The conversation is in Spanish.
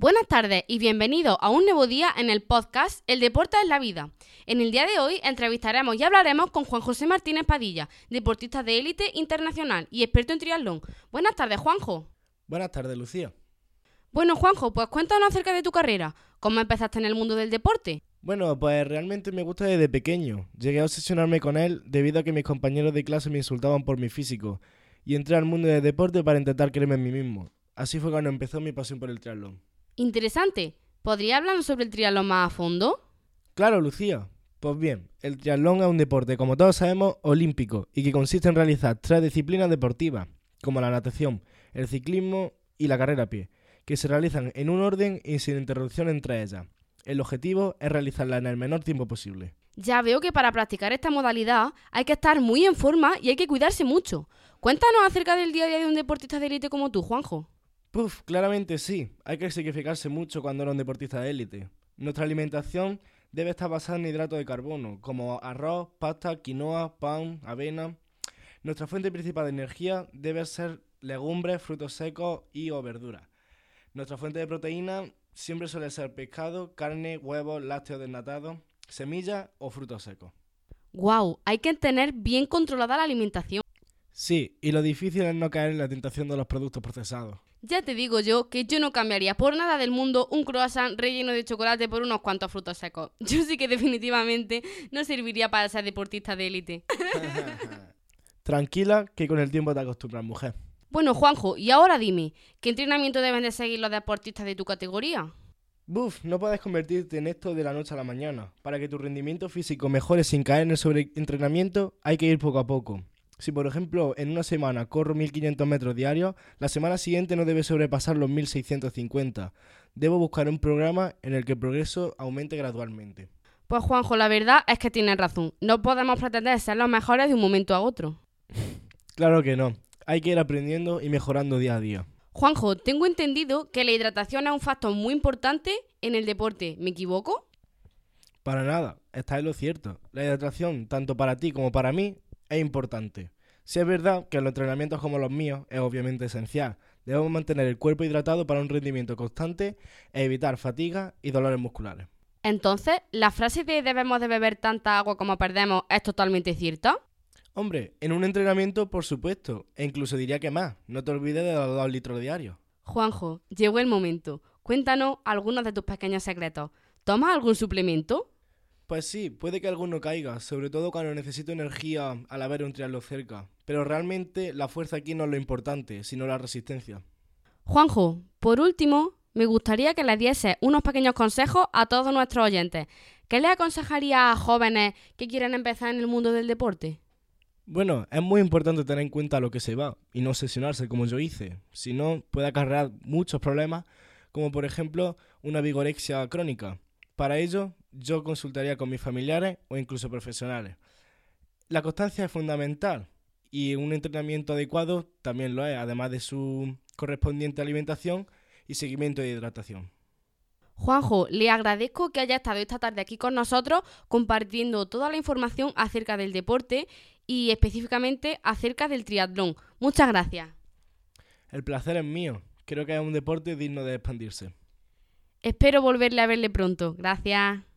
Buenas tardes y bienvenidos a un nuevo día en el podcast El deporte es la vida. En el día de hoy entrevistaremos y hablaremos con Juan José Martínez Padilla, deportista de élite internacional y experto en triatlón. Buenas tardes, Juanjo. Buenas tardes, Lucía. Bueno, Juanjo, pues cuéntanos acerca de tu carrera. ¿Cómo empezaste en el mundo del deporte? Bueno, pues realmente me gusta desde pequeño. Llegué a obsesionarme con él debido a que mis compañeros de clase me insultaban por mi físico y entré al mundo del deporte para intentar creerme en mí mismo. Así fue cuando empezó mi pasión por el triatlón. Interesante. ¿Podría hablarnos sobre el triatlón más a fondo? Claro, Lucía. Pues bien, el triatlón es un deporte, como todos sabemos, olímpico y que consiste en realizar tres disciplinas deportivas, como la natación, el ciclismo y la carrera a pie, que se realizan en un orden y sin interrupción entre ellas. El objetivo es realizarla en el menor tiempo posible. Ya veo que para practicar esta modalidad hay que estar muy en forma y hay que cuidarse mucho. Cuéntanos acerca del día a día de un deportista de élite como tú, Juanjo. Puf, claramente sí. Hay que sacrificarse mucho cuando eres un deportista de élite. Nuestra alimentación debe estar basada en hidratos de carbono, como arroz, pasta, quinoa, pan, avena. Nuestra fuente principal de energía debe ser legumbres, frutos secos y o verduras. Nuestra fuente de proteína siempre suele ser pescado, carne, huevos, lácteos desnatados, semillas o frutos secos. Wow, hay que tener bien controlada la alimentación. Sí, y lo difícil es no caer en la tentación de los productos procesados. Ya te digo yo que yo no cambiaría por nada del mundo un croissant relleno de chocolate por unos cuantos frutos secos. Yo sí que definitivamente no serviría para ser deportista de élite. Tranquila, que con el tiempo te acostumbras, mujer. Bueno, Juanjo, y ahora dime, ¿qué entrenamiento deben de seguir los deportistas de tu categoría? Buf, no puedes convertirte en esto de la noche a la mañana. Para que tu rendimiento físico mejore sin caer en el sobreentrenamiento, hay que ir poco a poco. Si por ejemplo en una semana corro 1500 metros diarios, la semana siguiente no debe sobrepasar los 1650. Debo buscar un programa en el que el progreso aumente gradualmente. Pues Juanjo, la verdad es que tienes razón. No podemos pretender ser los mejores de un momento a otro. Claro que no. Hay que ir aprendiendo y mejorando día a día. Juanjo, tengo entendido que la hidratación es un factor muy importante en el deporte. ¿Me equivoco? Para nada, está en lo cierto. La hidratación, tanto para ti como para mí, es importante. Si es verdad que en los entrenamientos como los míos es obviamente esencial. Debemos mantener el cuerpo hidratado para un rendimiento constante e evitar fatiga y dolores musculares. Entonces, ¿la frase de debemos de beber tanta agua como perdemos es totalmente cierta? Hombre, en un entrenamiento por supuesto, e incluso diría que más. No te olvides de los dos litros diarios. Juanjo, llegó el momento. Cuéntanos algunos de tus pequeños secretos. ¿Tomas algún suplemento? Pues sí, puede que alguno caiga, sobre todo cuando necesito energía al haber un triángulo cerca. Pero realmente la fuerza aquí no es lo importante, sino la resistencia. Juanjo, por último, me gustaría que le diese unos pequeños consejos a todos nuestros oyentes. ¿Qué le aconsejaría a jóvenes que quieren empezar en el mundo del deporte? Bueno, es muy importante tener en cuenta lo que se va y no obsesionarse como yo hice. Si no, puede acarrear muchos problemas, como por ejemplo una vigorexia crónica. Para ello, yo consultaría con mis familiares o incluso profesionales. La constancia es fundamental y un entrenamiento adecuado también lo es, además de su correspondiente alimentación y seguimiento de hidratación. Juanjo, le agradezco que haya estado esta tarde aquí con nosotros compartiendo toda la información acerca del deporte y específicamente acerca del triatlón. Muchas gracias. El placer es mío. Creo que es un deporte digno de expandirse. Espero volverle a verle pronto. Gracias.